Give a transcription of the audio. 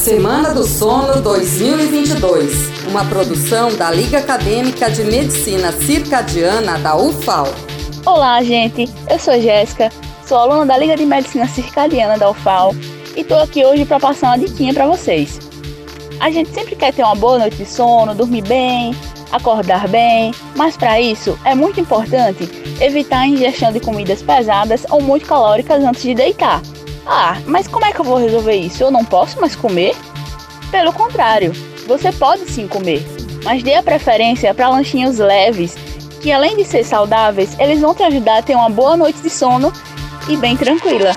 Semana do Sono 2022, uma produção da Liga Acadêmica de Medicina Circadiana da UFAL. Olá, gente. Eu sou Jéssica, sou aluna da Liga de Medicina Circadiana da UFAL e estou aqui hoje para passar uma diquinha para vocês. A gente sempre quer ter uma boa noite de sono, dormir bem, acordar bem, mas para isso é muito importante evitar a ingestão de comidas pesadas ou muito calóricas antes de deitar. Ah, mas como é que eu vou resolver isso? Eu não posso mais comer? Pelo contrário, você pode sim comer, mas dê a preferência para lanchinhos leves, que além de ser saudáveis, eles vão te ajudar a ter uma boa noite de sono e bem tranquila.